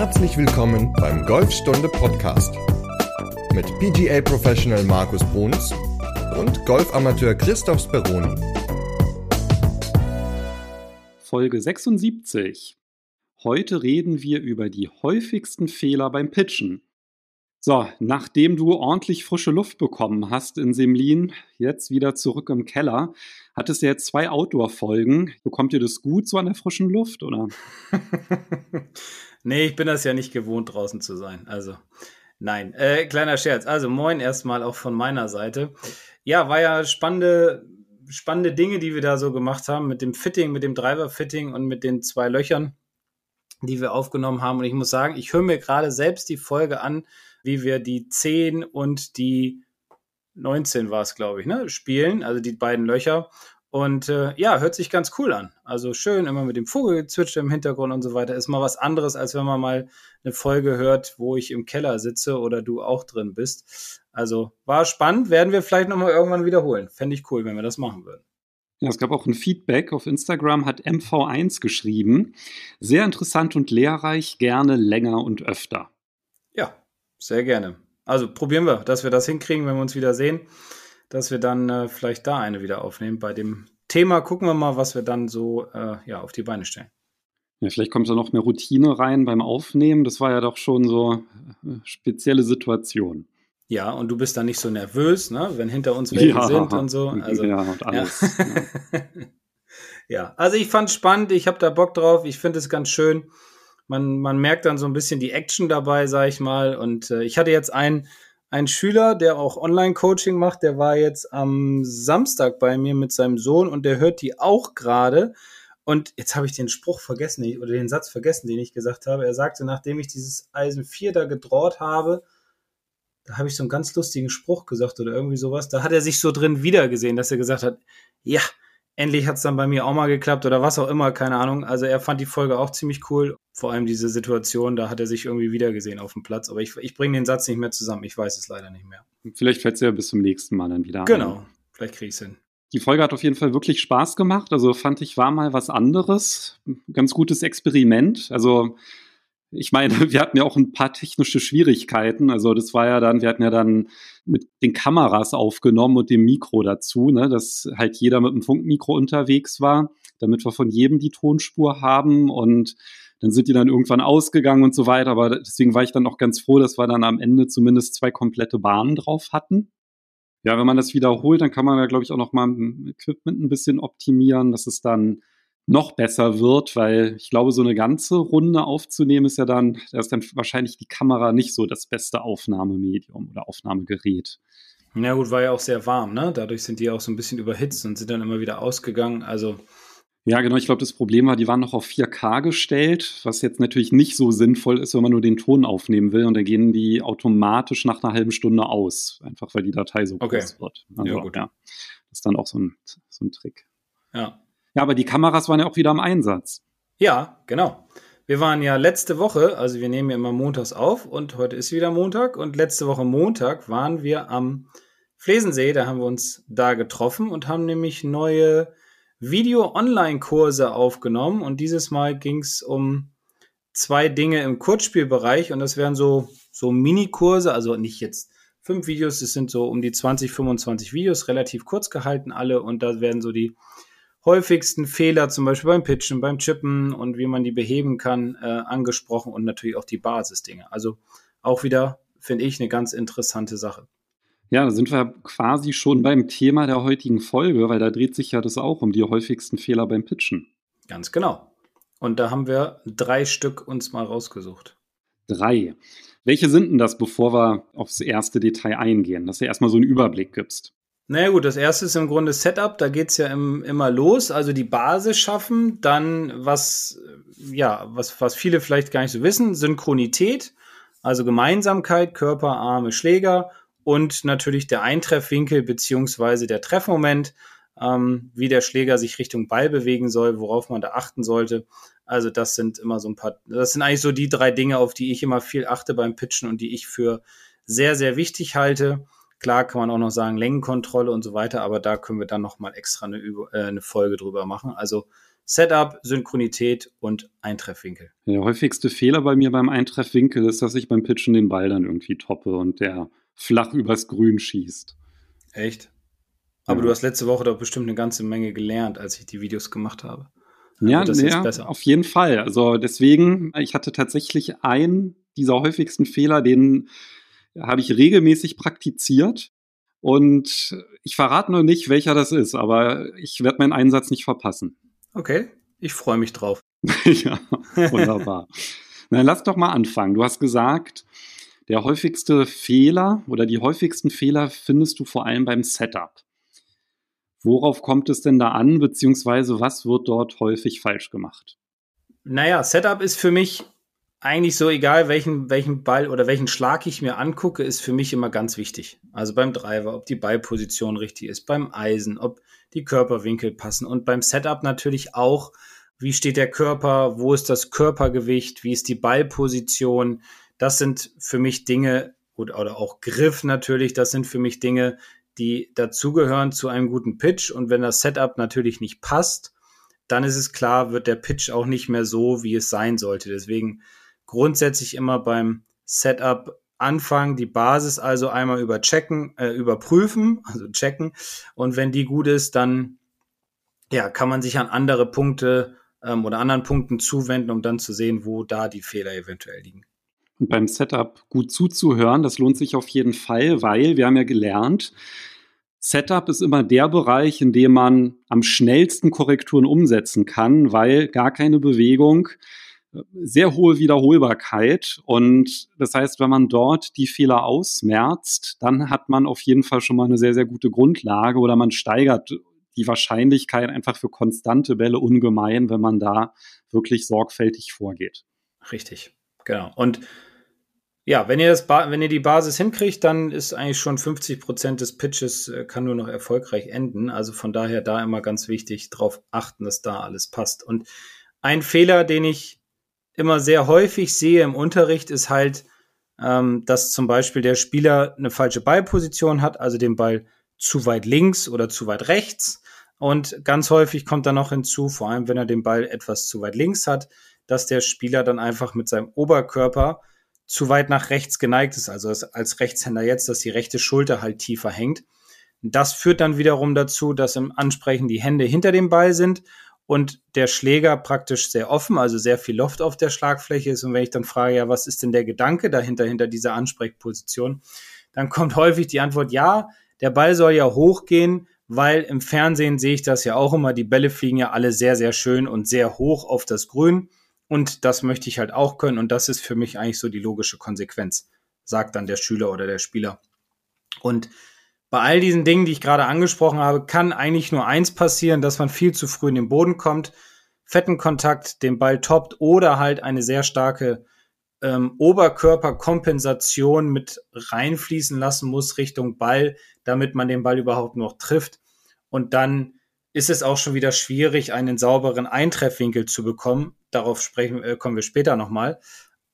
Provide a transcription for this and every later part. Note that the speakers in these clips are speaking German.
Herzlich willkommen beim Golfstunde Podcast mit PGA Professional Markus Bruns und Golfamateur Christoph Speroni. Folge 76. Heute reden wir über die häufigsten Fehler beim Pitchen. So, nachdem du ordentlich frische Luft bekommen hast in Semlin, jetzt wieder zurück im Keller, hattest du jetzt zwei Outdoor-Folgen. Bekommt ihr das gut so an der frischen Luft, oder? nee, ich bin das ja nicht gewohnt, draußen zu sein. Also, nein. Äh, kleiner Scherz. Also, moin erstmal auch von meiner Seite. Ja, war ja spannende, spannende Dinge, die wir da so gemacht haben mit dem Fitting, mit dem Driver-Fitting und mit den zwei Löchern, die wir aufgenommen haben. Und ich muss sagen, ich höre mir gerade selbst die Folge an, wie wir die 10 und die 19 war es, glaube ich, ne, spielen, also die beiden Löcher. Und äh, ja, hört sich ganz cool an. Also schön, immer mit dem Vogelgezwitscher im Hintergrund und so weiter. Ist mal was anderes, als wenn man mal eine Folge hört, wo ich im Keller sitze oder du auch drin bist. Also war spannend, werden wir vielleicht nochmal irgendwann wiederholen. Fände ich cool, wenn wir das machen würden. Ja, es gab auch ein Feedback auf Instagram, hat MV1 geschrieben. Sehr interessant und lehrreich, gerne länger und öfter. Ja, sehr gerne. Also probieren wir, dass wir das hinkriegen, wenn wir uns wieder sehen, dass wir dann äh, vielleicht da eine wieder aufnehmen. Bei dem Thema gucken wir mal, was wir dann so äh, ja, auf die Beine stellen. Ja, vielleicht kommt da noch mehr Routine rein beim Aufnehmen. Das war ja doch schon so eine äh, spezielle Situation. Ja, und du bist dann nicht so nervös, ne, wenn hinter uns welche ja, sind und so. Also, ja, und alles. Ja. ja, also ich fand es spannend, ich habe da Bock drauf, ich finde es ganz schön man, man merkt dann so ein bisschen die Action dabei, sag ich mal. Und äh, ich hatte jetzt einen, einen Schüler, der auch Online-Coaching macht, der war jetzt am Samstag bei mir mit seinem Sohn und der hört die auch gerade. Und jetzt habe ich den Spruch vergessen, oder den Satz vergessen, den ich gesagt habe. Er sagte, nachdem ich dieses Eisen 4 da gedraht habe, da habe ich so einen ganz lustigen Spruch gesagt oder irgendwie sowas. Da hat er sich so drin wiedergesehen, dass er gesagt hat, ja, endlich hat es dann bei mir auch mal geklappt oder was auch immer, keine Ahnung. Also er fand die Folge auch ziemlich cool. Vor allem diese Situation, da hat er sich irgendwie wiedergesehen auf dem Platz. Aber ich, ich bringe den Satz nicht mehr zusammen. Ich weiß es leider nicht mehr. Vielleicht fällt es ja bis zum nächsten Mal dann wieder Genau, an. vielleicht kriege ich es hin. Die Folge hat auf jeden Fall wirklich Spaß gemacht. Also fand ich, war mal was anderes. Ganz gutes Experiment. Also ich meine, wir hatten ja auch ein paar technische Schwierigkeiten. Also das war ja dann, wir hatten ja dann mit den Kameras aufgenommen und dem Mikro dazu, ne, dass halt jeder mit dem Funkmikro unterwegs war, damit wir von jedem die Tonspur haben und dann sind die dann irgendwann ausgegangen und so weiter. Aber deswegen war ich dann auch ganz froh, dass wir dann am Ende zumindest zwei komplette Bahnen drauf hatten. Ja, wenn man das wiederholt, dann kann man ja, glaube ich, auch noch mal Equipment ein bisschen optimieren, dass es dann noch besser wird, weil ich glaube, so eine ganze Runde aufzunehmen ist ja dann, da ist dann wahrscheinlich die Kamera nicht so das beste Aufnahmemedium oder Aufnahmegerät. Na gut, war ja auch sehr warm, ne? Dadurch sind die auch so ein bisschen überhitzt und sind dann immer wieder ausgegangen. Also. Ja, genau. Ich glaube, das Problem war, die waren noch auf 4K gestellt, was jetzt natürlich nicht so sinnvoll ist, wenn man nur den Ton aufnehmen will. Und dann gehen die automatisch nach einer halben Stunde aus, einfach weil die Datei so okay. groß wird. Also, ja, gut. Ja, das ist dann auch so ein, so ein Trick. Ja. Ja, aber die Kameras waren ja auch wieder im Einsatz. Ja, genau. Wir waren ja letzte Woche, also wir nehmen ja immer montags auf und heute ist wieder Montag und letzte Woche Montag waren wir am Flesensee, da haben wir uns da getroffen und haben nämlich neue Video-Online-Kurse aufgenommen und dieses Mal ging es um zwei Dinge im Kurzspielbereich und das wären so, so Mini-Kurse, also nicht jetzt fünf Videos, es sind so um die 20, 25 Videos, relativ kurz gehalten alle und da werden so die häufigsten Fehler, zum Beispiel beim Pitchen, beim Chippen und wie man die beheben kann, äh, angesprochen und natürlich auch die Basisdinge. Also auch wieder, finde ich, eine ganz interessante Sache. Ja, da sind wir quasi schon beim Thema der heutigen Folge, weil da dreht sich ja das auch um die häufigsten Fehler beim Pitchen. Ganz genau. Und da haben wir drei Stück uns mal rausgesucht. Drei. Welche sind denn das, bevor wir aufs erste Detail eingehen, dass du erstmal so einen Überblick gibst? Naja gut, das erste ist im Grunde Setup, da geht's ja im, immer los, also die Basis schaffen, dann was, ja, was, was viele vielleicht gar nicht so wissen, Synchronität, also Gemeinsamkeit, Körper, Arme, Schläger und natürlich der Eintreffwinkel beziehungsweise der Treffmoment, ähm, wie der Schläger sich Richtung Ball bewegen soll, worauf man da achten sollte. Also das sind immer so ein paar, das sind eigentlich so die drei Dinge, auf die ich immer viel achte beim Pitchen und die ich für sehr, sehr wichtig halte. Klar kann man auch noch sagen Längenkontrolle und so weiter, aber da können wir dann noch mal extra eine, äh, eine Folge drüber machen. Also Setup, Synchronität und Eintreffwinkel. Der häufigste Fehler bei mir beim Eintreffwinkel ist, dass ich beim Pitchen den Ball dann irgendwie toppe und der flach übers Grün schießt. Echt? Aber ja. du hast letzte Woche doch bestimmt eine ganze Menge gelernt, als ich die Videos gemacht habe. Ja, das ja auf jeden Fall. Also deswegen, ich hatte tatsächlich einen dieser häufigsten Fehler, den habe ich regelmäßig praktiziert. Und ich verrate noch nicht, welcher das ist, aber ich werde meinen Einsatz nicht verpassen. Okay, ich freue mich drauf. ja, wunderbar. Na, lass doch mal anfangen. Du hast gesagt, der häufigste Fehler oder die häufigsten Fehler findest du vor allem beim Setup. Worauf kommt es denn da an, beziehungsweise was wird dort häufig falsch gemacht? Naja, Setup ist für mich eigentlich so egal, welchen, welchen Ball oder welchen Schlag ich mir angucke, ist für mich immer ganz wichtig. Also beim Driver, ob die Ballposition richtig ist, beim Eisen, ob die Körperwinkel passen und beim Setup natürlich auch, wie steht der Körper, wo ist das Körpergewicht, wie ist die Ballposition. Das sind für mich Dinge, oder, oder auch Griff natürlich, das sind für mich Dinge, die dazugehören zu einem guten Pitch. Und wenn das Setup natürlich nicht passt, dann ist es klar, wird der Pitch auch nicht mehr so, wie es sein sollte. Deswegen grundsätzlich immer beim Setup anfangen, die Basis also einmal überchecken, äh, überprüfen, also checken. Und wenn die gut ist, dann ja, kann man sich an andere Punkte ähm, oder anderen Punkten zuwenden, um dann zu sehen, wo da die Fehler eventuell liegen. Und beim Setup gut zuzuhören, das lohnt sich auf jeden Fall, weil wir haben ja gelernt, Setup ist immer der Bereich, in dem man am schnellsten Korrekturen umsetzen kann, weil gar keine Bewegung sehr hohe Wiederholbarkeit. Und das heißt, wenn man dort die Fehler ausmerzt, dann hat man auf jeden Fall schon mal eine sehr, sehr gute Grundlage oder man steigert die Wahrscheinlichkeit einfach für konstante Bälle ungemein, wenn man da wirklich sorgfältig vorgeht. Richtig, genau. Und ja, wenn ihr, das wenn ihr die Basis hinkriegt, dann ist eigentlich schon 50 Prozent des Pitches äh, kann nur noch erfolgreich enden. Also von daher da immer ganz wichtig darauf achten, dass da alles passt. Und ein Fehler, den ich immer sehr häufig sehe im Unterricht, ist halt, ähm, dass zum Beispiel der Spieler eine falsche Ballposition hat, also den Ball zu weit links oder zu weit rechts. Und ganz häufig kommt dann noch hinzu, vor allem wenn er den Ball etwas zu weit links hat, dass der Spieler dann einfach mit seinem Oberkörper zu weit nach rechts geneigt ist, also als Rechtshänder jetzt, dass die rechte Schulter halt tiefer hängt. Das führt dann wiederum dazu, dass im Ansprechen die Hände hinter dem Ball sind und der Schläger praktisch sehr offen, also sehr viel Loft auf der Schlagfläche ist. Und wenn ich dann frage, ja, was ist denn der Gedanke dahinter, hinter dieser Ansprechposition, dann kommt häufig die Antwort, ja, der Ball soll ja hochgehen, weil im Fernsehen sehe ich das ja auch immer, die Bälle fliegen ja alle sehr, sehr schön und sehr hoch auf das Grün. Und das möchte ich halt auch können. Und das ist für mich eigentlich so die logische Konsequenz, sagt dann der Schüler oder der Spieler. Und bei all diesen Dingen, die ich gerade angesprochen habe, kann eigentlich nur eins passieren, dass man viel zu früh in den Boden kommt, fetten Kontakt den Ball toppt oder halt eine sehr starke ähm, Oberkörperkompensation mit reinfließen lassen muss Richtung Ball, damit man den Ball überhaupt noch trifft. Und dann ist es auch schon wieder schwierig, einen sauberen Eintreffwinkel zu bekommen. Darauf sprechen, äh, kommen wir später nochmal.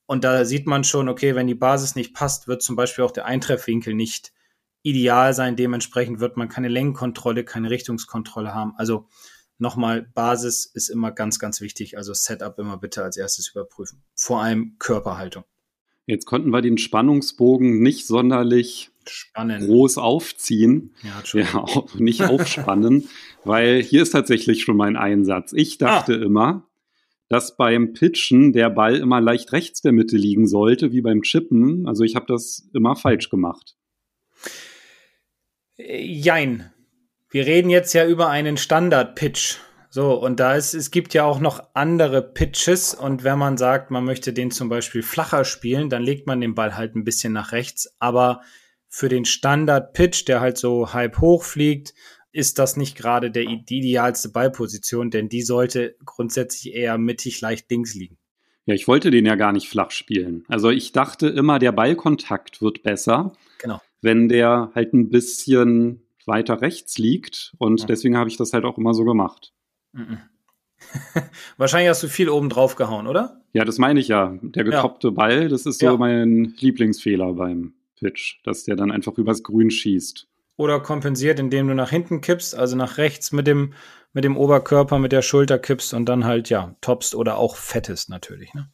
Und da sieht man schon, okay, wenn die Basis nicht passt, wird zum Beispiel auch der Eintreffwinkel nicht ideal sein. Dementsprechend wird man keine Längenkontrolle, keine Richtungskontrolle haben. Also nochmal, Basis ist immer ganz, ganz wichtig. Also Setup immer bitte als erstes überprüfen. Vor allem Körperhaltung. Jetzt konnten wir den Spannungsbogen nicht sonderlich Spannen. groß aufziehen. Ja, ja auch nicht aufspannen, weil hier ist tatsächlich schon mein Einsatz. Ich dachte ah. immer, dass beim Pitchen der Ball immer leicht rechts der Mitte liegen sollte, wie beim Chippen. Also ich habe das immer falsch gemacht. Jein. Wir reden jetzt ja über einen Standard-Pitch. So, und da ist, es gibt ja auch noch andere Pitches und wenn man sagt, man möchte den zum Beispiel flacher spielen, dann legt man den Ball halt ein bisschen nach rechts. Aber für den Standard-Pitch, der halt so halb hoch fliegt, ist das nicht gerade der, die idealste Ballposition, denn die sollte grundsätzlich eher mittig leicht links liegen. Ja, ich wollte den ja gar nicht flach spielen. Also ich dachte immer, der Ballkontakt wird besser. Genau wenn der halt ein bisschen weiter rechts liegt. Und ja. deswegen habe ich das halt auch immer so gemacht. Mhm. Wahrscheinlich hast du viel oben drauf gehauen, oder? Ja, das meine ich ja. Der getoppte ja. Ball, das ist so ja. mein Lieblingsfehler beim Pitch, dass der dann einfach übers Grün schießt. Oder kompensiert, indem du nach hinten kippst, also nach rechts mit dem, mit dem Oberkörper, mit der Schulter kippst und dann halt, ja, toppst oder auch fettest natürlich. Ne?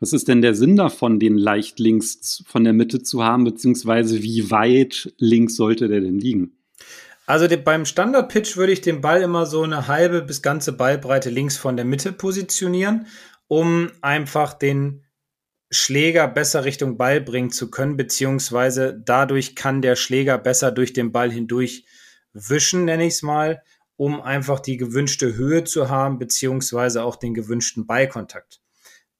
Was ist denn der Sinn davon, den leicht links von der Mitte zu haben, beziehungsweise wie weit links sollte der denn liegen? Also de, beim Standard-Pitch würde ich den Ball immer so eine halbe bis ganze Ballbreite links von der Mitte positionieren, um einfach den Schläger besser Richtung Ball bringen zu können, beziehungsweise dadurch kann der Schläger besser durch den Ball hindurch wischen, nenne ich es mal, um einfach die gewünschte Höhe zu haben, beziehungsweise auch den gewünschten Ballkontakt.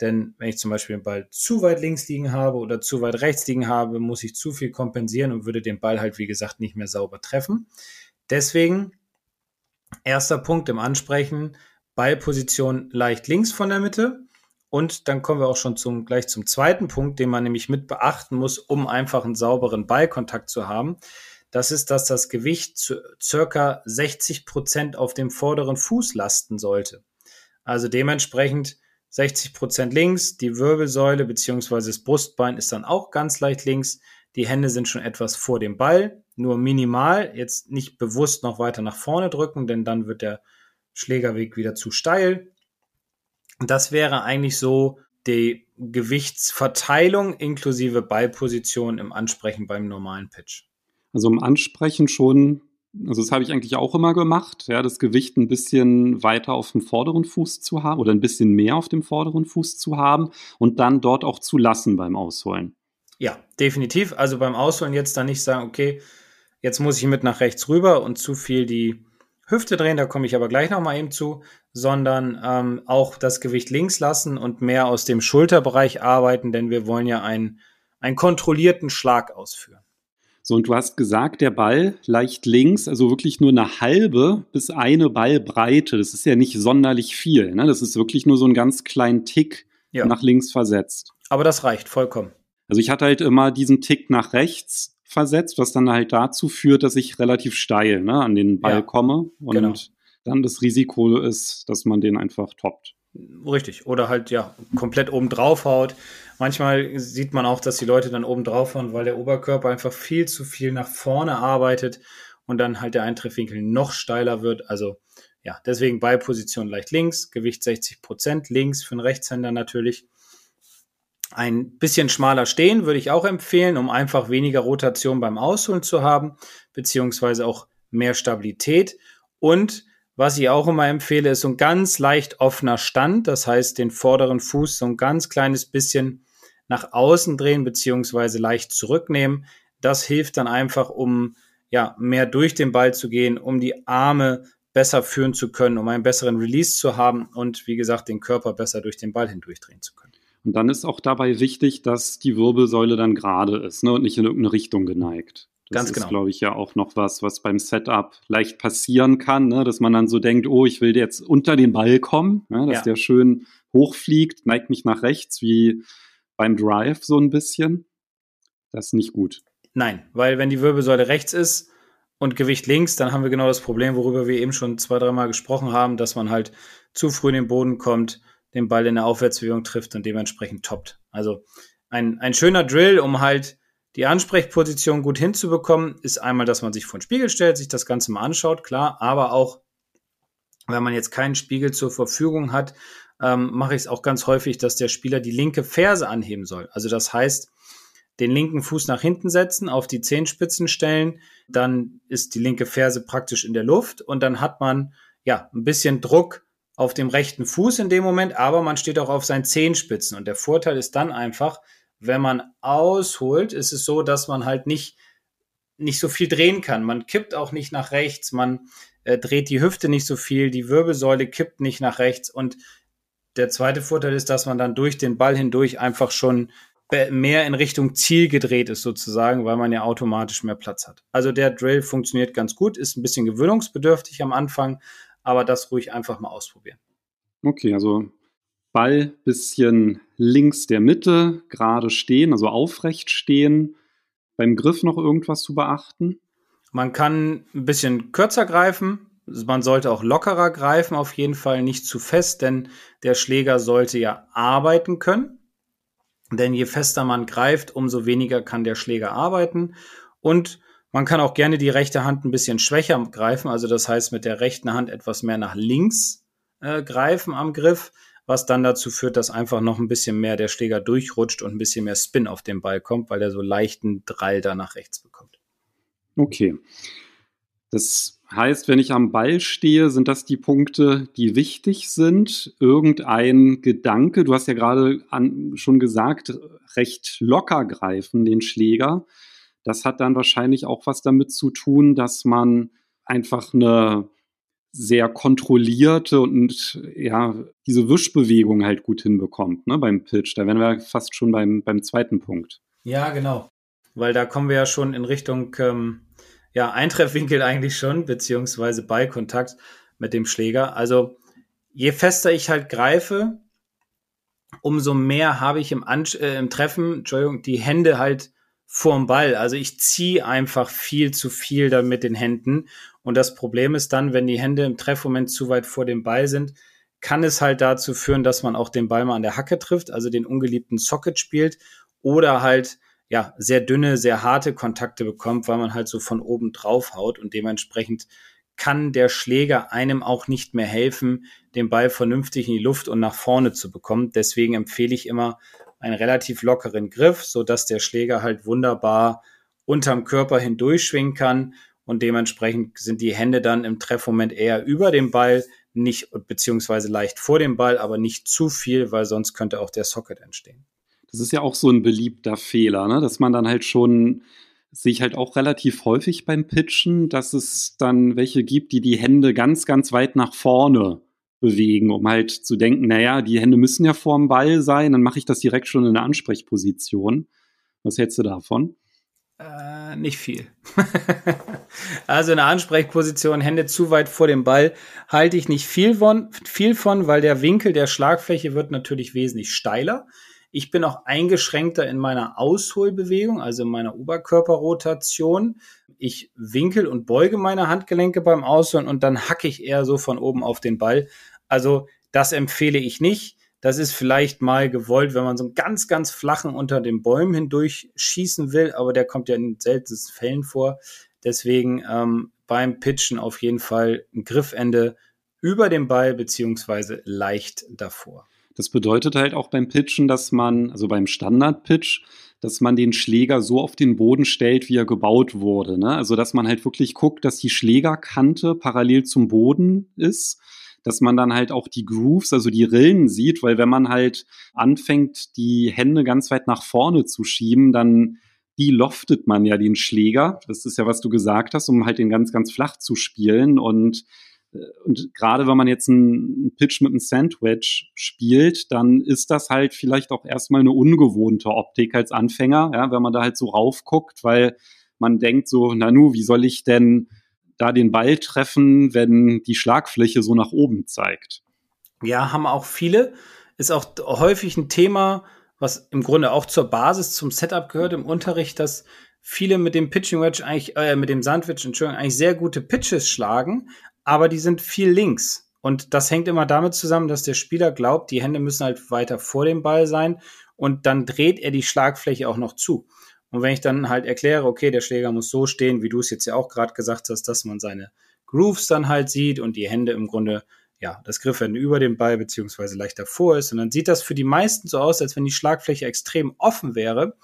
Denn wenn ich zum Beispiel den Ball zu weit links liegen habe oder zu weit rechts liegen habe, muss ich zu viel kompensieren und würde den Ball halt, wie gesagt, nicht mehr sauber treffen. Deswegen, erster Punkt im Ansprechen, Ballposition leicht links von der Mitte. Und dann kommen wir auch schon zum, gleich zum zweiten Punkt, den man nämlich mit beachten muss, um einfach einen sauberen Ballkontakt zu haben. Das ist, dass das Gewicht zu circa 60 Prozent auf dem vorderen Fuß lasten sollte. Also dementsprechend 60 Prozent links, die Wirbelsäule beziehungsweise das Brustbein ist dann auch ganz leicht links. Die Hände sind schon etwas vor dem Ball, nur minimal. Jetzt nicht bewusst noch weiter nach vorne drücken, denn dann wird der Schlägerweg wieder zu steil. Das wäre eigentlich so die Gewichtsverteilung inklusive Ballposition im Ansprechen beim normalen Pitch. Also im Ansprechen schon, also das habe ich eigentlich auch immer gemacht, ja, das Gewicht ein bisschen weiter auf dem vorderen Fuß zu haben oder ein bisschen mehr auf dem vorderen Fuß zu haben und dann dort auch zu lassen beim Ausholen. Ja, definitiv. Also beim Ausholen jetzt dann nicht sagen, okay, jetzt muss ich mit nach rechts rüber und zu viel die Hüfte drehen, da komme ich aber gleich nochmal eben zu, sondern ähm, auch das Gewicht links lassen und mehr aus dem Schulterbereich arbeiten, denn wir wollen ja einen, einen kontrollierten Schlag ausführen. So, und du hast gesagt, der Ball leicht links, also wirklich nur eine halbe bis eine Ballbreite. Das ist ja nicht sonderlich viel. Ne? Das ist wirklich nur so ein ganz kleinen Tick ja. nach links versetzt. Aber das reicht vollkommen. Also ich hatte halt immer diesen Tick nach rechts versetzt, was dann halt dazu führt, dass ich relativ steil ne, an den Ball ja, komme und genau. dann das Risiko ist, dass man den einfach toppt. Richtig. Oder halt ja komplett oben drauf haut. Manchmal sieht man auch, dass die Leute dann oben drauf hauen, weil der Oberkörper einfach viel zu viel nach vorne arbeitet und dann halt der Eintreffwinkel noch steiler wird. Also ja, deswegen Ballposition leicht links, Gewicht 60 Prozent links für einen Rechtshänder natürlich. Ein bisschen schmaler stehen würde ich auch empfehlen, um einfach weniger Rotation beim Ausholen zu haben, beziehungsweise auch mehr Stabilität. Und was ich auch immer empfehle, ist so ein ganz leicht offener Stand. Das heißt, den vorderen Fuß so ein ganz kleines bisschen nach außen drehen, beziehungsweise leicht zurücknehmen. Das hilft dann einfach, um ja, mehr durch den Ball zu gehen, um die Arme besser führen zu können, um einen besseren Release zu haben und wie gesagt, den Körper besser durch den Ball hindurchdrehen zu können. Und dann ist auch dabei wichtig, dass die Wirbelsäule dann gerade ist ne, und nicht in irgendeine Richtung geneigt. Das Ganz ist, genau. glaube ich, ja auch noch was, was beim Setup leicht passieren kann, ne, dass man dann so denkt, oh, ich will jetzt unter den Ball kommen, ne, dass ja. der schön hochfliegt, neigt mich nach rechts, wie beim Drive so ein bisschen. Das ist nicht gut. Nein, weil wenn die Wirbelsäule rechts ist und Gewicht links, dann haben wir genau das Problem, worüber wir eben schon zwei, dreimal gesprochen haben, dass man halt zu früh in den Boden kommt, den Ball in der Aufwärtsbewegung trifft und dementsprechend toppt. Also ein, ein schöner Drill, um halt die Ansprechposition gut hinzubekommen, ist einmal, dass man sich vor den Spiegel stellt, sich das Ganze mal anschaut, klar, aber auch, wenn man jetzt keinen Spiegel zur Verfügung hat, ähm, mache ich es auch ganz häufig, dass der Spieler die linke Ferse anheben soll. Also das heißt, den linken Fuß nach hinten setzen, auf die Zehenspitzen stellen, dann ist die linke Ferse praktisch in der Luft und dann hat man ja ein bisschen Druck auf dem rechten Fuß in dem Moment, aber man steht auch auf seinen Zehenspitzen. Und der Vorteil ist dann einfach, wenn man ausholt, ist es so, dass man halt nicht, nicht so viel drehen kann. Man kippt auch nicht nach rechts, man äh, dreht die Hüfte nicht so viel, die Wirbelsäule kippt nicht nach rechts. Und der zweite Vorteil ist, dass man dann durch den Ball hindurch einfach schon mehr in Richtung Ziel gedreht ist sozusagen, weil man ja automatisch mehr Platz hat. Also der Drill funktioniert ganz gut, ist ein bisschen gewöhnungsbedürftig am Anfang, aber das ruhig einfach mal ausprobieren. Okay, also Ball bisschen links der Mitte, gerade stehen, also aufrecht stehen. Beim Griff noch irgendwas zu beachten? Man kann ein bisschen kürzer greifen. Man sollte auch lockerer greifen, auf jeden Fall nicht zu fest, denn der Schläger sollte ja arbeiten können. Denn je fester man greift, umso weniger kann der Schläger arbeiten. Und Man kann auch gerne die rechte Hand ein bisschen schwächer greifen, also das heißt mit der rechten Hand etwas mehr nach links äh, greifen am Griff, was dann dazu führt, dass einfach noch ein bisschen mehr der Schläger durchrutscht und ein bisschen mehr Spin auf den Ball kommt, weil er so leichten Drall da nach rechts bekommt. Okay. Das heißt, wenn ich am Ball stehe, sind das die Punkte, die wichtig sind. Irgendein Gedanke, du hast ja gerade an, schon gesagt, recht locker greifen, den Schläger. Das hat dann wahrscheinlich auch was damit zu tun, dass man einfach eine sehr kontrollierte und ja, diese Wischbewegung halt gut hinbekommt, ne, beim Pitch. Da wären wir fast schon beim, beim zweiten Punkt. Ja, genau. Weil da kommen wir ja schon in Richtung ähm, ja, Eintreffwinkel eigentlich schon, beziehungsweise Ballkontakt mit dem Schläger. Also je fester ich halt greife, umso mehr habe ich im, An äh, im Treffen, Entschuldigung, die Hände halt vorm Ball. Also ich ziehe einfach viel zu viel da mit den Händen. Und das Problem ist dann, wenn die Hände im Treffmoment zu weit vor dem Ball sind, kann es halt dazu führen, dass man auch den Ball mal an der Hacke trifft, also den ungeliebten Socket spielt oder halt ja sehr dünne, sehr harte Kontakte bekommt, weil man halt so von oben drauf haut und dementsprechend kann der Schläger einem auch nicht mehr helfen, den Ball vernünftig in die Luft und nach vorne zu bekommen. Deswegen empfehle ich immer einen relativ lockeren Griff, so dass der Schläger halt wunderbar unterm Körper hindurchschwingen kann und dementsprechend sind die Hände dann im Treffmoment eher über dem Ball, nicht beziehungsweise leicht vor dem Ball, aber nicht zu viel, weil sonst könnte auch der Socket entstehen. Das ist ja auch so ein beliebter Fehler, ne? dass man dann halt schon sehe ich halt auch relativ häufig beim Pitchen, dass es dann welche gibt, die die Hände ganz, ganz weit nach vorne bewegen, um halt zu denken, naja, die Hände müssen ja vorm Ball sein, dann mache ich das direkt schon in der Ansprechposition. Was hältst du davon? Äh, nicht viel. also in der Ansprechposition, Hände zu weit vor dem Ball, halte ich nicht viel von, viel von, weil der Winkel der Schlagfläche wird natürlich wesentlich steiler. Ich bin auch eingeschränkter in meiner Ausholbewegung, also in meiner Oberkörperrotation. Ich winkel und beuge meine Handgelenke beim Ausholen und dann hacke ich eher so von oben auf den Ball. Also das empfehle ich nicht. Das ist vielleicht mal gewollt, wenn man so einen ganz, ganz flachen unter den Bäumen hindurch schießen will, aber der kommt ja in seltensten Fällen vor. Deswegen ähm, beim Pitchen auf jeden Fall ein Griffende über dem Ball beziehungsweise leicht davor. Das bedeutet halt auch beim Pitchen, dass man, also beim Standard-Pitch, dass man den Schläger so auf den Boden stellt, wie er gebaut wurde. Ne? Also dass man halt wirklich guckt, dass die Schlägerkante parallel zum Boden ist dass man dann halt auch die Grooves, also die Rillen sieht, weil wenn man halt anfängt, die Hände ganz weit nach vorne zu schieben, dann die loftet man ja den Schläger. Das ist ja, was du gesagt hast, um halt den ganz, ganz flach zu spielen. Und, und gerade wenn man jetzt einen Pitch mit einem Sandwich spielt, dann ist das halt vielleicht auch erstmal eine ungewohnte Optik als Anfänger, ja, wenn man da halt so raufguckt, weil man denkt so, na nu, wie soll ich denn da den Ball treffen, wenn die Schlagfläche so nach oben zeigt. Ja, haben auch viele. Ist auch häufig ein Thema, was im Grunde auch zur Basis, zum Setup gehört im Unterricht, dass viele mit dem Pitching Wedge eigentlich, äh, mit dem Sandwich, Entschuldigung, eigentlich sehr gute Pitches schlagen, aber die sind viel links. Und das hängt immer damit zusammen, dass der Spieler glaubt, die Hände müssen halt weiter vor dem Ball sein und dann dreht er die Schlagfläche auch noch zu. Und wenn ich dann halt erkläre, okay, der Schläger muss so stehen, wie du es jetzt ja auch gerade gesagt hast, dass man seine Grooves dann halt sieht und die Hände im Grunde, ja, das Griffende über dem Ball beziehungsweise leicht davor ist. Und dann sieht das für die meisten so aus, als wenn die Schlagfläche extrem offen wäre.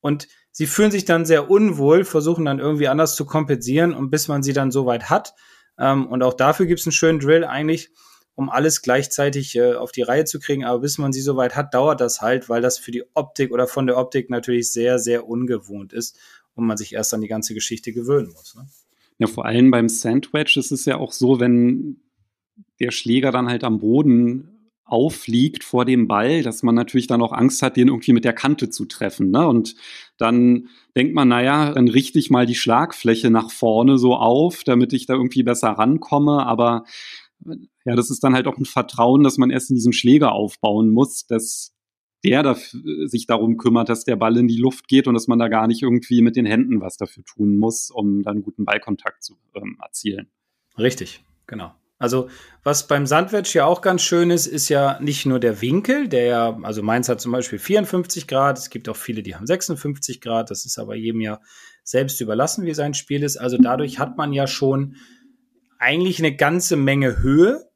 Und sie fühlen sich dann sehr unwohl, versuchen dann irgendwie anders zu kompensieren und bis man sie dann so weit hat. Ähm, und auch dafür gibt es einen schönen Drill eigentlich, um alles gleichzeitig äh, auf die Reihe zu kriegen. Aber bis man sie soweit hat, dauert das halt, weil das für die Optik oder von der Optik natürlich sehr, sehr ungewohnt ist und man sich erst an die ganze Geschichte gewöhnen muss. Ne? Ja, vor allem beim Sandwich ist es ja auch so, wenn der Schläger dann halt am Boden aufliegt vor dem Ball, dass man natürlich dann auch Angst hat, den irgendwie mit der Kante zu treffen. Ne? Und dann denkt man, naja, dann richte ich mal die Schlagfläche nach vorne so auf, damit ich da irgendwie besser rankomme. Aber ja, das ist dann halt auch ein Vertrauen, dass man erst in diesem Schläger aufbauen muss, dass der dafür, sich darum kümmert, dass der Ball in die Luft geht und dass man da gar nicht irgendwie mit den Händen was dafür tun muss, um dann guten Ballkontakt zu ähm, erzielen. Richtig, genau. Also was beim Sandwich ja auch ganz schön ist, ist ja nicht nur der Winkel, der ja, also meins hat zum Beispiel 54 Grad, es gibt auch viele, die haben 56 Grad, das ist aber jedem ja selbst überlassen, wie sein Spiel ist. Also dadurch hat man ja schon eigentlich eine ganze Menge Höhe,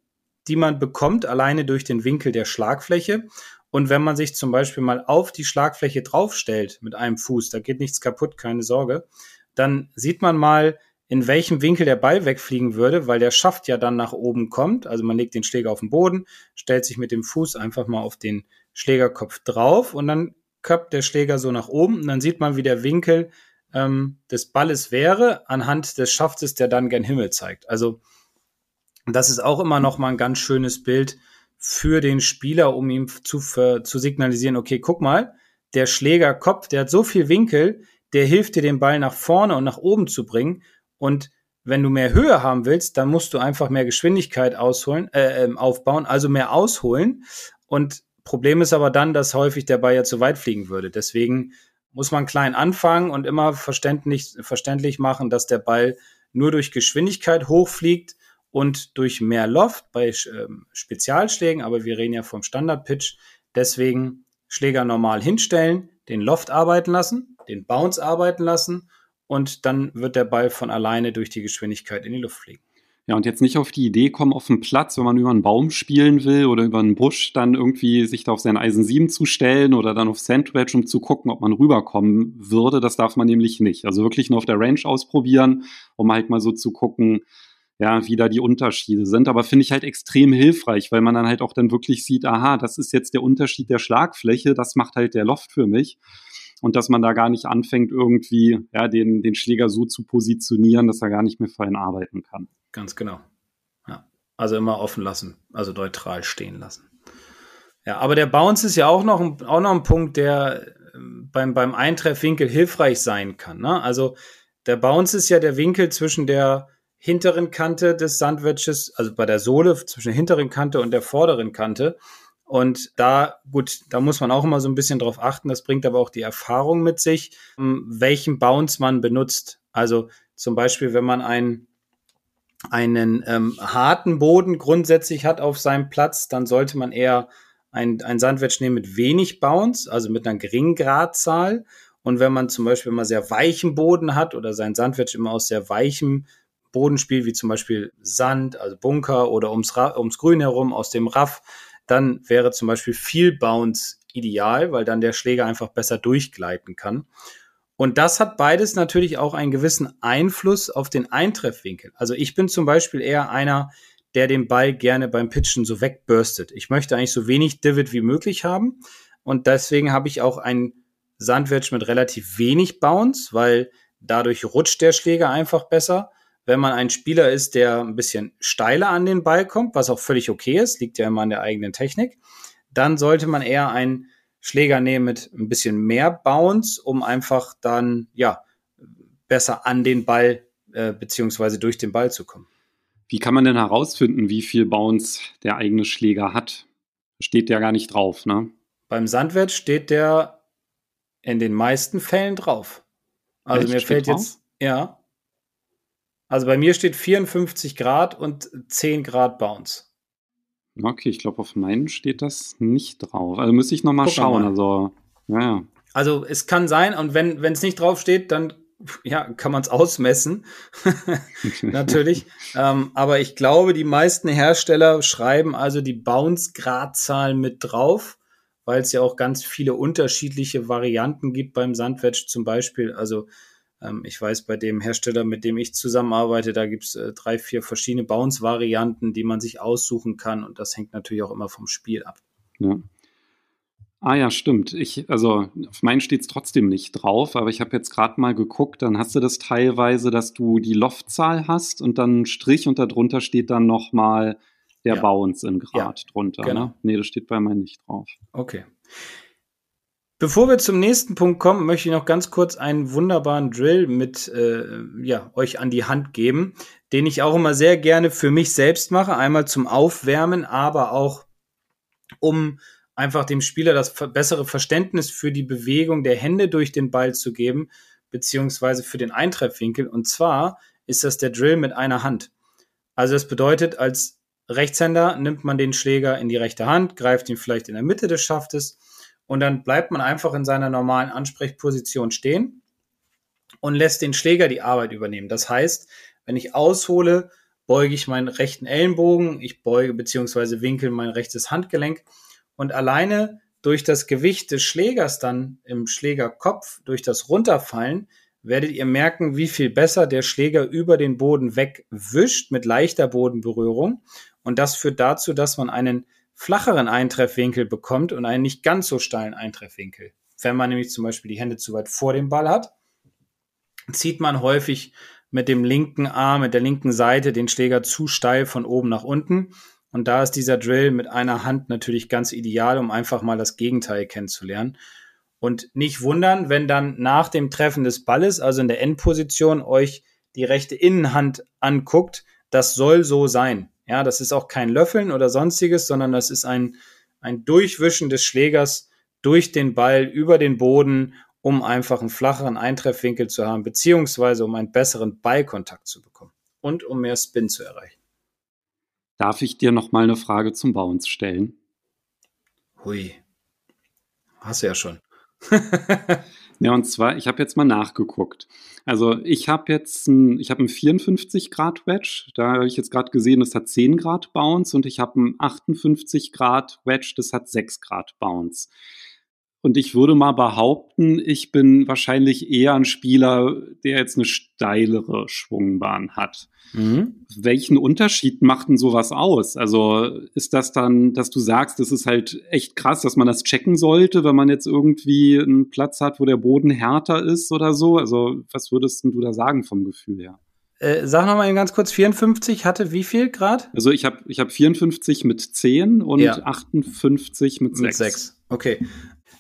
die man bekommt, alleine durch den Winkel der Schlagfläche. Und wenn man sich zum Beispiel mal auf die Schlagfläche draufstellt mit einem Fuß, da geht nichts kaputt, keine Sorge, dann sieht man mal, in welchem Winkel der Ball wegfliegen würde, weil der Schaft ja dann nach oben kommt. Also man legt den Schläger auf den Boden, stellt sich mit dem Fuß einfach mal auf den Schlägerkopf drauf und dann köpft der Schläger so nach oben und dann sieht man, wie der Winkel ähm, des Balles wäre anhand des Schaftes, der dann gen Himmel zeigt. Also das ist auch immer noch mal ein ganz schönes Bild für den Spieler, um ihm zu, zu signalisieren, okay, guck mal, der Schlägerkopf, der hat so viel Winkel, der hilft dir den Ball nach vorne und nach oben zu bringen. Und wenn du mehr Höhe haben willst, dann musst du einfach mehr Geschwindigkeit ausholen, äh, ähm, aufbauen, also mehr ausholen. Und Problem ist aber dann, dass häufig der Ball ja zu weit fliegen würde. Deswegen muss man klein anfangen und immer verständlich, verständlich machen, dass der Ball nur durch Geschwindigkeit hochfliegt und durch mehr Loft bei ähm, Spezialschlägen, aber wir reden ja vom Standard-Pitch. Deswegen Schläger normal hinstellen, den Loft arbeiten lassen, den Bounce arbeiten lassen und dann wird der Ball von alleine durch die Geschwindigkeit in die Luft fliegen. Ja, und jetzt nicht auf die Idee kommen, auf dem Platz, wenn man über einen Baum spielen will oder über einen Busch, dann irgendwie sich da auf sein Eisen 7 zu stellen oder dann auf Sandwich, um zu gucken, ob man rüberkommen würde. Das darf man nämlich nicht. Also wirklich nur auf der Range ausprobieren, um halt mal so zu gucken, ja, wie da die Unterschiede sind. Aber finde ich halt extrem hilfreich, weil man dann halt auch dann wirklich sieht, aha, das ist jetzt der Unterschied der Schlagfläche, das macht halt der Loft für mich und dass man da gar nicht anfängt, irgendwie ja, den, den Schläger so zu positionieren, dass er gar nicht mehr fein arbeiten kann. Ganz genau. Ja. Also immer offen lassen, also neutral stehen lassen. Ja, aber der Bounce ist ja auch noch ein, auch noch ein Punkt, der ähm, beim, beim Eintreffwinkel hilfreich sein kann. Ne? Also der Bounce ist ja der Winkel zwischen der hinteren Kante des Sandwiches, also bei der Sohle zwischen der hinteren Kante und der vorderen Kante. Und da, gut, da muss man auch immer so ein bisschen drauf achten. Das bringt aber auch die Erfahrung mit sich, ähm, welchen Bounce man benutzt. Also zum Beispiel, wenn man einen, einen ähm, harten Boden grundsätzlich hat auf seinem Platz, dann sollte man eher ein, ein Sandwich nehmen mit wenig Bounce, also mit einer geringen Gradzahl. Und wenn man zum Beispiel immer sehr weichen Boden hat oder sein Sandwich immer aus sehr weichem Boden spielt, wie zum Beispiel Sand, also Bunker oder ums, ums Grün herum aus dem Raff, dann wäre zum Beispiel viel Bounce ideal, weil dann der Schläger einfach besser durchgleiten kann. Und das hat beides natürlich auch einen gewissen Einfluss auf den Eintreffwinkel. Also ich bin zum Beispiel eher einer, der den Ball gerne beim Pitchen so wegburstet. Ich möchte eigentlich so wenig Divid wie möglich haben. Und deswegen habe ich auch ein Sandwich mit relativ wenig Bounce, weil dadurch rutscht der Schläger einfach besser wenn man ein Spieler ist, der ein bisschen steiler an den Ball kommt, was auch völlig okay ist, liegt ja immer an der eigenen Technik, dann sollte man eher einen Schläger nehmen mit ein bisschen mehr Bounce, um einfach dann, ja, besser an den Ball äh, beziehungsweise durch den Ball zu kommen. Wie kann man denn herausfinden, wie viel Bounce der eigene Schläger hat? Steht der gar nicht drauf, ne? Beim Sandwich steht der in den meisten Fällen drauf. Also Echt? mir fällt drauf? jetzt, ja, also bei mir steht 54 Grad und 10 Grad Bounce. Okay, ich glaube, auf meinen steht das nicht drauf. Also müsste ich nochmal schauen. Mal. Also, ja, Also es kann sein, und wenn es nicht drauf steht, dann ja, kann man es ausmessen. Natürlich. ähm, aber ich glaube, die meisten Hersteller schreiben also die Bounce-Gradzahl mit drauf, weil es ja auch ganz viele unterschiedliche Varianten gibt beim Sandwich zum Beispiel. Also ich weiß, bei dem Hersteller, mit dem ich zusammenarbeite, da gibt es äh, drei, vier verschiedene Bounce-Varianten, die man sich aussuchen kann. Und das hängt natürlich auch immer vom Spiel ab. Ja. Ah ja, stimmt. Ich, also auf meinen steht es trotzdem nicht drauf, aber ich habe jetzt gerade mal geguckt, dann hast du das teilweise, dass du die Loftzahl hast und dann ein Strich und darunter steht dann nochmal der ja. Bounce in Grad ja, drunter. Genau. Ne? Nee, das steht bei meinen nicht drauf. Okay. Bevor wir zum nächsten Punkt kommen, möchte ich noch ganz kurz einen wunderbaren Drill mit äh, ja, euch an die Hand geben, den ich auch immer sehr gerne für mich selbst mache. Einmal zum Aufwärmen, aber auch um einfach dem Spieler das bessere Verständnis für die Bewegung der Hände durch den Ball zu geben, beziehungsweise für den Eintreffwinkel. Und zwar ist das der Drill mit einer Hand. Also das bedeutet, als Rechtshänder nimmt man den Schläger in die rechte Hand, greift ihn vielleicht in der Mitte des Schaftes und dann bleibt man einfach in seiner normalen Ansprechposition stehen und lässt den Schläger die Arbeit übernehmen. Das heißt, wenn ich aushole, beuge ich meinen rechten Ellenbogen, ich beuge bzw. winkel mein rechtes Handgelenk und alleine durch das Gewicht des Schlägers dann im Schlägerkopf, durch das Runterfallen, werdet ihr merken, wie viel besser der Schläger über den Boden wegwischt mit leichter Bodenberührung. Und das führt dazu, dass man einen flacheren Eintreffwinkel bekommt und einen nicht ganz so steilen Eintreffwinkel. Wenn man nämlich zum Beispiel die Hände zu weit vor dem Ball hat, zieht man häufig mit dem linken Arm, mit der linken Seite den Schläger zu steil von oben nach unten. Und da ist dieser Drill mit einer Hand natürlich ganz ideal, um einfach mal das Gegenteil kennenzulernen. Und nicht wundern, wenn dann nach dem Treffen des Balles, also in der Endposition, euch die rechte Innenhand anguckt. Das soll so sein. Ja, das ist auch kein Löffeln oder sonstiges, sondern das ist ein, ein Durchwischen des Schlägers durch den Ball über den Boden, um einfach einen flacheren Eintreffwinkel zu haben, beziehungsweise um einen besseren Ballkontakt zu bekommen und um mehr Spin zu erreichen. Darf ich dir noch mal eine Frage zum Bounce stellen? Hui. Hast du ja schon. ja, und zwar, ich habe jetzt mal nachgeguckt. Also ich habe jetzt ein, ich habe ein 54 Grad Wedge, da habe ich jetzt gerade gesehen, das hat 10 Grad Bounce und ich habe ein 58 Grad Wedge, das hat 6 Grad Bounce. Und ich würde mal behaupten, ich bin wahrscheinlich eher ein Spieler, der jetzt eine steilere Schwungbahn hat. Mhm. Welchen Unterschied macht denn sowas aus? Also ist das dann, dass du sagst, das ist halt echt krass, dass man das checken sollte, wenn man jetzt irgendwie einen Platz hat, wo der Boden härter ist oder so? Also was würdest du da sagen vom Gefühl her? Äh, sag noch mal ganz kurz, 54 hatte wie viel Grad? Also ich habe ich hab 54 mit 10 und ja. 58 mit 6. Mit 6. Okay.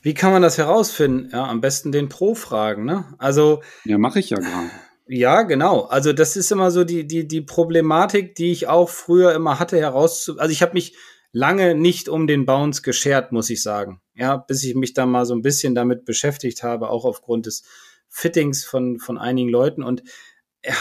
Wie kann man das herausfinden? Ja, am besten den Pro fragen, ne? Also. Ja, mache ich ja gerade. Ja, genau. Also das ist immer so die, die, die Problematik, die ich auch früher immer hatte, herauszu. Also ich habe mich lange nicht um den Bounce geschert, muss ich sagen. Ja, bis ich mich da mal so ein bisschen damit beschäftigt habe, auch aufgrund des Fittings von, von einigen Leuten. Und ja,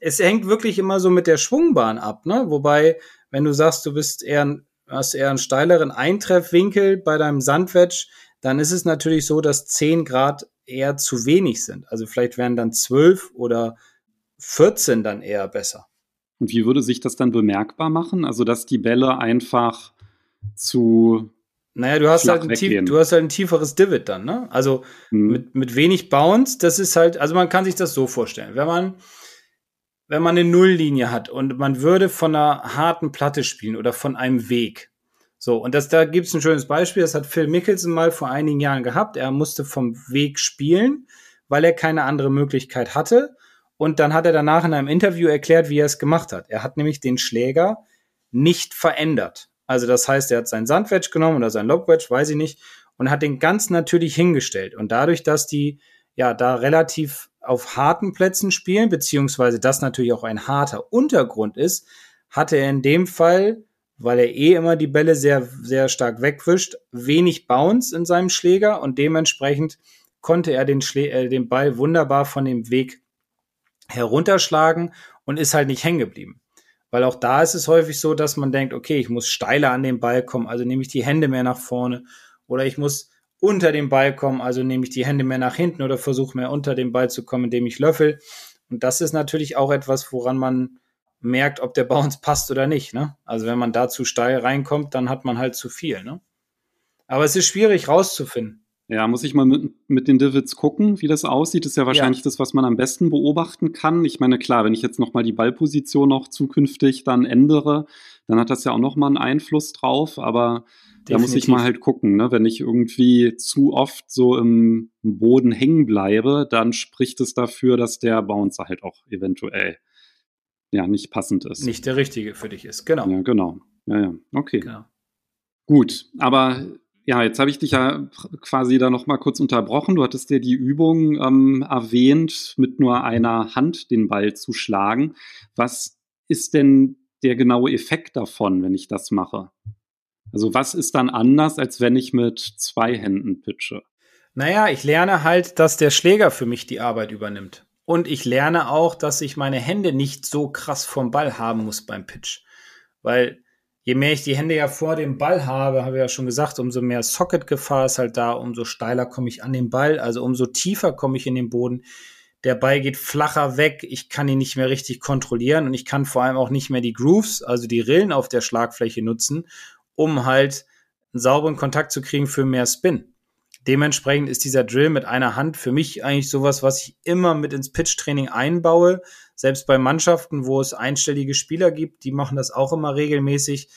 es hängt wirklich immer so mit der Schwungbahn ab, ne? Wobei, wenn du sagst, du bist eher, hast eher einen steileren Eintreffwinkel bei deinem Sandwedge, dann ist es natürlich so, dass 10 Grad eher zu wenig sind. Also vielleicht wären dann 12 oder 14 dann eher besser. Und wie würde sich das dann bemerkbar machen? Also, dass die Bälle einfach zu. Naja, du hast, halt ein, tief, du hast halt ein tieferes Divid dann, ne? Also hm. mit, mit wenig Bounce, das ist halt, also man kann sich das so vorstellen. Wenn man, wenn man eine Nulllinie hat und man würde von einer harten Platte spielen oder von einem Weg, so, und das, da gibt es ein schönes Beispiel, das hat Phil Mickelson mal vor einigen Jahren gehabt. Er musste vom Weg spielen, weil er keine andere Möglichkeit hatte. Und dann hat er danach in einem Interview erklärt, wie er es gemacht hat. Er hat nämlich den Schläger nicht verändert. Also das heißt, er hat sein Sandwedge genommen oder sein Lobwedge, weiß ich nicht, und hat den ganz natürlich hingestellt. Und dadurch, dass die ja da relativ auf harten Plätzen spielen, beziehungsweise das natürlich auch ein harter Untergrund ist, hatte er in dem Fall weil er eh immer die Bälle sehr, sehr stark wegwischt, wenig Bounce in seinem Schläger und dementsprechend konnte er den, Schlä äh, den Ball wunderbar von dem Weg herunterschlagen und ist halt nicht hängen geblieben. Weil auch da ist es häufig so, dass man denkt, okay, ich muss steiler an den Ball kommen, also nehme ich die Hände mehr nach vorne oder ich muss unter den Ball kommen, also nehme ich die Hände mehr nach hinten oder versuche mehr unter den Ball zu kommen, indem ich löffel. Und das ist natürlich auch etwas, woran man merkt, ob der Bounce passt oder nicht. Ne? Also wenn man da zu steil reinkommt, dann hat man halt zu viel. Ne? Aber es ist schwierig rauszufinden. Ja, muss ich mal mit, mit den Divots gucken, wie das aussieht. Das ist ja wahrscheinlich ja. das, was man am besten beobachten kann. Ich meine, klar, wenn ich jetzt nochmal die Ballposition noch zukünftig dann ändere, dann hat das ja auch nochmal einen Einfluss drauf. Aber Definitiv. da muss ich mal halt gucken. Ne? Wenn ich irgendwie zu oft so im Boden hängen bleibe, dann spricht es dafür, dass der Bouncer halt auch eventuell ja nicht passend ist. Nicht der richtige für dich ist, genau. Ja, genau. Ja, ja. Okay. Genau. Gut, aber ja, jetzt habe ich dich ja quasi da noch mal kurz unterbrochen. Du hattest ja die Übung ähm, erwähnt, mit nur einer Hand den Ball zu schlagen. Was ist denn der genaue Effekt davon, wenn ich das mache? Also was ist dann anders, als wenn ich mit zwei Händen pitche? Naja, ich lerne halt, dass der Schläger für mich die Arbeit übernimmt. Und ich lerne auch, dass ich meine Hände nicht so krass vom Ball haben muss beim Pitch. Weil je mehr ich die Hände ja vor dem Ball habe, habe ich ja schon gesagt, umso mehr Socket-Gefahr ist halt da, umso steiler komme ich an den Ball, also umso tiefer komme ich in den Boden. der Ball geht flacher weg, ich kann ihn nicht mehr richtig kontrollieren und ich kann vor allem auch nicht mehr die Grooves, also die Rillen auf der Schlagfläche nutzen, um halt einen sauberen Kontakt zu kriegen für mehr Spin. Dementsprechend ist dieser Drill mit einer Hand für mich eigentlich sowas, was ich immer mit ins Pitch-Training einbaue. Selbst bei Mannschaften, wo es einstellige Spieler gibt, die machen das auch immer regelmäßig,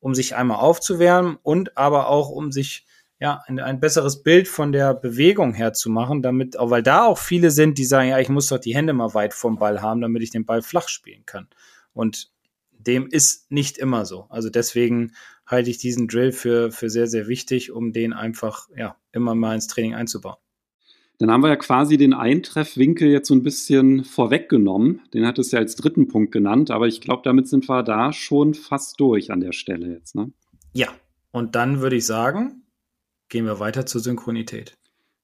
um sich einmal aufzuwärmen und aber auch um sich ja, ein, ein besseres Bild von der Bewegung her zu machen, damit, weil da auch viele sind, die sagen, ja, ich muss doch die Hände mal weit vom Ball haben, damit ich den Ball flach spielen kann. Und dem ist nicht immer so. Also deswegen halte ich diesen Drill für, für sehr, sehr wichtig, um den einfach, ja, immer mal ins Training einzubauen. Dann haben wir ja quasi den Eintreffwinkel jetzt so ein bisschen vorweggenommen. Den hat es ja als dritten Punkt genannt, aber ich glaube, damit sind wir da schon fast durch an der Stelle jetzt, ne? Ja, und dann würde ich sagen, Gehen wir weiter zur Synchronität.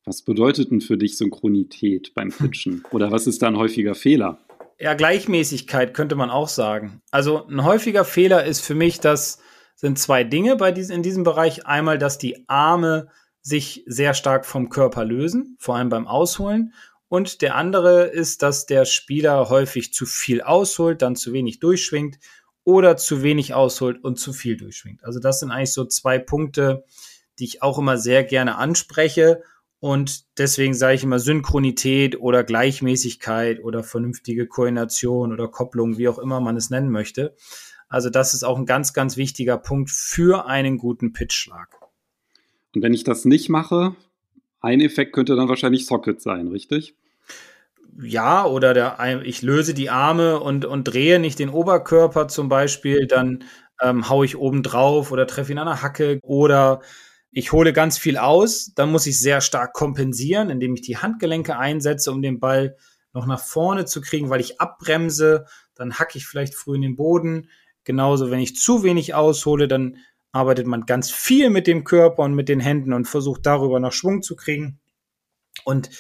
Was bedeutet denn für dich Synchronität beim Pitchen? Oder was ist da ein häufiger Fehler? Ja, Gleichmäßigkeit könnte man auch sagen. Also ein häufiger Fehler ist für mich, das sind zwei Dinge bei diesem, in diesem Bereich. Einmal, dass die Arme sich sehr stark vom Körper lösen, vor allem beim Ausholen. Und der andere ist, dass der Spieler häufig zu viel ausholt, dann zu wenig durchschwingt oder zu wenig ausholt und zu viel durchschwingt. Also das sind eigentlich so zwei Punkte, die ich auch immer sehr gerne anspreche. Und deswegen sage ich immer Synchronität oder Gleichmäßigkeit oder vernünftige Koordination oder Kopplung, wie auch immer man es nennen möchte. Also das ist auch ein ganz, ganz wichtiger Punkt für einen guten Pitchschlag. Und wenn ich das nicht mache, ein Effekt könnte dann wahrscheinlich Socket sein, richtig? Ja, oder der, ich löse die Arme und, und drehe nicht den Oberkörper zum Beispiel, dann ähm, haue ich oben drauf oder treffe ihn an der Hacke oder ich hole ganz viel aus, dann muss ich sehr stark kompensieren, indem ich die Handgelenke einsetze, um den Ball noch nach vorne zu kriegen, weil ich abbremse, dann hacke ich vielleicht früh in den Boden. Genauso, wenn ich zu wenig aushole, dann arbeitet man ganz viel mit dem Körper und mit den Händen und versucht darüber noch Schwung zu kriegen. Und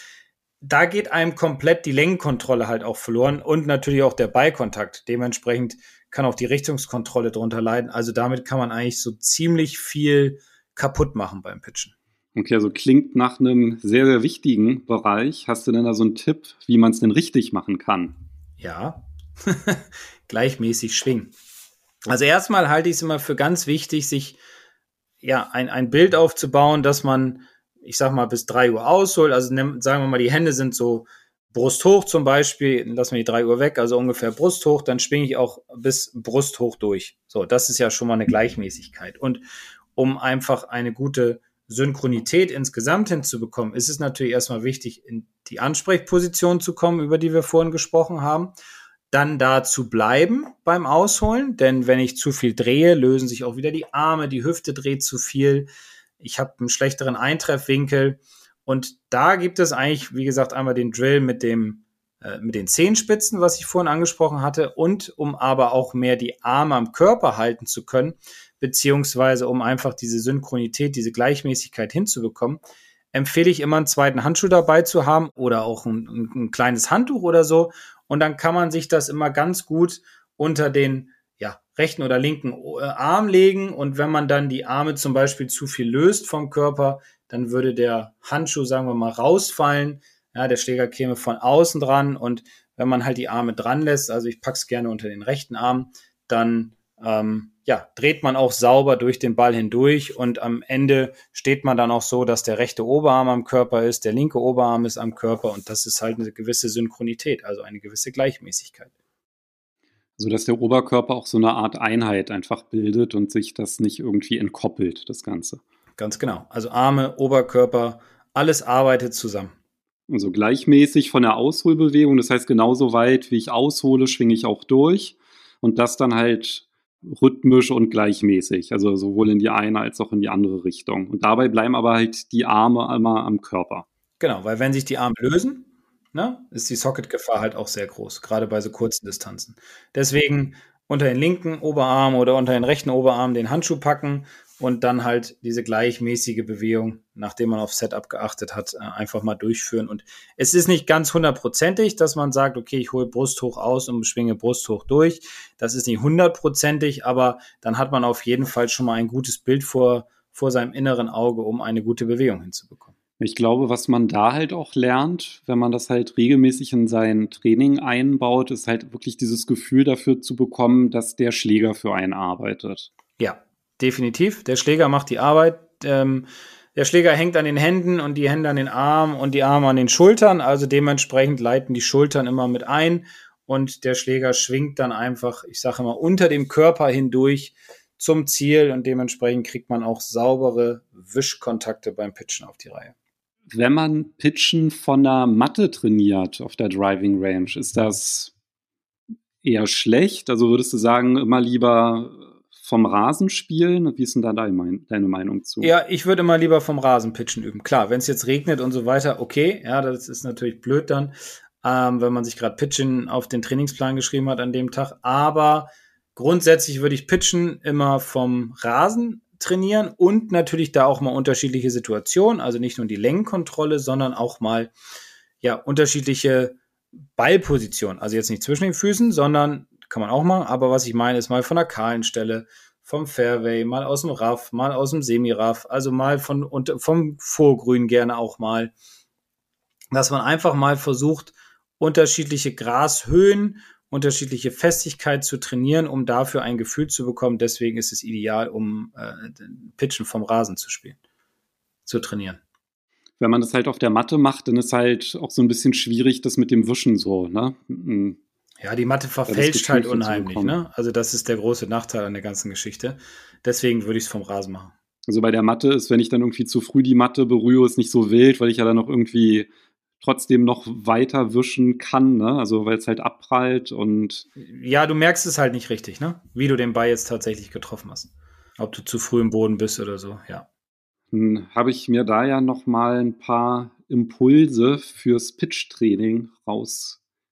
da geht einem komplett die Längenkontrolle halt auch verloren und natürlich auch der Ballkontakt. Dementsprechend kann auch die Richtungskontrolle drunter leiden. Also damit kann man eigentlich so ziemlich viel kaputt machen beim Pitchen. Okay, also klingt nach einem sehr, sehr wichtigen Bereich. Hast du denn da so einen Tipp, wie man es denn richtig machen kann? Ja, gleichmäßig schwingen. Also erstmal halte ich es immer für ganz wichtig, sich ja ein, ein Bild aufzubauen, dass man, ich sag mal, bis drei Uhr ausholt. Also nehm, sagen wir mal, die Hände sind so brusthoch zum Beispiel, lassen wir die drei Uhr weg, also ungefähr brusthoch, dann schwinge ich auch bis brusthoch durch. So, das ist ja schon mal eine Gleichmäßigkeit. Und um einfach eine gute Synchronität insgesamt hinzubekommen, ist es natürlich erstmal wichtig, in die Ansprechposition zu kommen, über die wir vorhin gesprochen haben. Dann da zu bleiben beim Ausholen, denn wenn ich zu viel drehe, lösen sich auch wieder die Arme, die Hüfte dreht zu viel. Ich habe einen schlechteren Eintreffwinkel. Und da gibt es eigentlich, wie gesagt, einmal den Drill mit dem äh, mit den Zehenspitzen, was ich vorhin angesprochen hatte, und um aber auch mehr die Arme am Körper halten zu können, beziehungsweise um einfach diese Synchronität, diese Gleichmäßigkeit hinzubekommen, empfehle ich immer einen zweiten Handschuh dabei zu haben oder auch ein, ein, ein kleines Handtuch oder so. Und dann kann man sich das immer ganz gut unter den ja, rechten oder linken äh, Arm legen. Und wenn man dann die Arme zum Beispiel zu viel löst vom Körper, dann würde der Handschuh, sagen wir mal, rausfallen. Ja, der Schläger käme von außen dran. Und wenn man halt die Arme dran lässt, also ich pack's gerne unter den rechten Arm, dann ähm, ja, dreht man auch sauber durch den Ball hindurch und am Ende steht man dann auch so, dass der rechte Oberarm am Körper ist, der linke Oberarm ist am Körper und das ist halt eine gewisse Synchronität, also eine gewisse Gleichmäßigkeit. So dass der Oberkörper auch so eine Art Einheit einfach bildet und sich das nicht irgendwie entkoppelt, das Ganze. Ganz genau. Also Arme, Oberkörper, alles arbeitet zusammen. Also gleichmäßig von der Ausholbewegung, das heißt genauso weit, wie ich aushole, schwinge ich auch durch und das dann halt rhythmisch und gleichmäßig, also sowohl in die eine als auch in die andere Richtung. Und dabei bleiben aber halt die Arme immer am Körper. Genau, weil wenn sich die Arme lösen, ne, ist die Socket-Gefahr halt auch sehr groß, gerade bei so kurzen Distanzen. Deswegen unter den linken Oberarm oder unter den rechten Oberarm den Handschuh packen und dann halt diese gleichmäßige Bewegung, nachdem man auf Setup geachtet hat, äh, einfach mal durchführen. Und es ist nicht ganz hundertprozentig, dass man sagt, okay, ich hole Brust hoch aus und schwinge Brust hoch durch. Das ist nicht hundertprozentig, aber dann hat man auf jeden Fall schon mal ein gutes Bild vor, vor seinem inneren Auge, um eine gute Bewegung hinzubekommen. Ich glaube, was man da halt auch lernt, wenn man das halt regelmäßig in sein Training einbaut, ist halt wirklich dieses Gefühl dafür zu bekommen, dass der Schläger für einen arbeitet. Ja, definitiv. Der Schläger macht die Arbeit. Ähm, der Schläger hängt an den Händen und die Hände an den Armen und die Arme an den Schultern. Also dementsprechend leiten die Schultern immer mit ein und der Schläger schwingt dann einfach, ich sage immer, unter dem Körper hindurch zum Ziel und dementsprechend kriegt man auch saubere Wischkontakte beim Pitchen auf die Reihe wenn man Pitchen von der Matte trainiert auf der Driving Range, ist das eher schlecht? Also würdest du sagen, immer lieber vom Rasen spielen? Wie ist denn da deine Meinung zu? Ja, ich würde immer lieber vom Rasen pitchen üben. Klar, wenn es jetzt regnet und so weiter, okay, ja, das ist natürlich blöd dann, ähm, wenn man sich gerade Pitchen auf den Trainingsplan geschrieben hat an dem Tag. Aber grundsätzlich würde ich Pitchen immer vom Rasen trainieren und natürlich da auch mal unterschiedliche Situationen, also nicht nur die Längenkontrolle, sondern auch mal ja unterschiedliche Ballpositionen. Also jetzt nicht zwischen den Füßen, sondern kann man auch machen, aber was ich meine, ist mal von der kahlen Stelle, vom Fairway, mal aus dem Raff, mal aus dem Semi-Raff, also mal von und vom Vorgrün gerne auch mal, dass man einfach mal versucht, unterschiedliche Grashöhen unterschiedliche Festigkeit zu trainieren, um dafür ein Gefühl zu bekommen. Deswegen ist es ideal, um äh, Pitchen vom Rasen zu spielen, zu trainieren. Wenn man das halt auf der Matte macht, dann ist halt auch so ein bisschen schwierig, das mit dem Wischen so, ne? Ja, die Matte verfälscht halt unheimlich, ne? Also das ist der große Nachteil an der ganzen Geschichte. Deswegen würde ich es vom Rasen machen. Also bei der Matte ist, wenn ich dann irgendwie zu früh die Matte berühre, ist nicht so wild, weil ich ja dann noch irgendwie trotzdem noch weiter wischen kann, ne? Also weil es halt abprallt und. Ja, du merkst es halt nicht richtig, ne? Wie du den Ball jetzt tatsächlich getroffen hast. Ob du zu früh im Boden bist oder so, ja. Habe ich mir da ja noch mal ein paar Impulse fürs Pitch-Training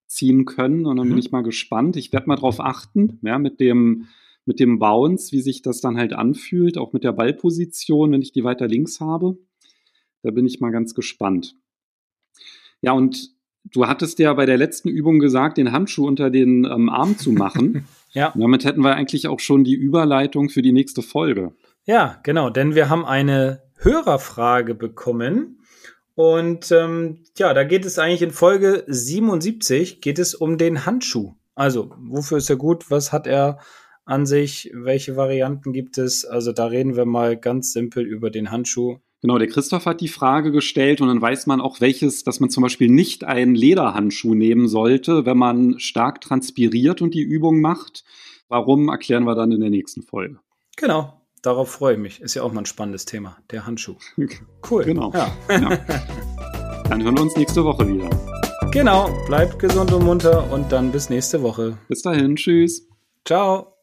rausziehen können und dann mhm. bin ich mal gespannt. Ich werde mal drauf achten, ja, mit dem mit dem Bounce, wie sich das dann halt anfühlt, auch mit der Ballposition, wenn ich die weiter links habe. Da bin ich mal ganz gespannt. Ja, und du hattest ja bei der letzten Übung gesagt, den Handschuh unter den ähm, Arm zu machen. ja. Und damit hätten wir eigentlich auch schon die Überleitung für die nächste Folge. Ja, genau, denn wir haben eine Hörerfrage bekommen. Und ähm, ja, da geht es eigentlich in Folge 77, geht es um den Handschuh. Also, wofür ist er gut? Was hat er an sich? Welche Varianten gibt es? Also, da reden wir mal ganz simpel über den Handschuh. Genau, der Christoph hat die Frage gestellt und dann weiß man auch welches, dass man zum Beispiel nicht einen Lederhandschuh nehmen sollte, wenn man stark transpiriert und die Übung macht. Warum erklären wir dann in der nächsten Folge. Genau, darauf freue ich mich. Ist ja auch mal ein spannendes Thema, der Handschuh. Cool. Genau. Ja. ja. Dann hören wir uns nächste Woche wieder. Genau, bleibt gesund und munter und dann bis nächste Woche. Bis dahin, tschüss. Ciao.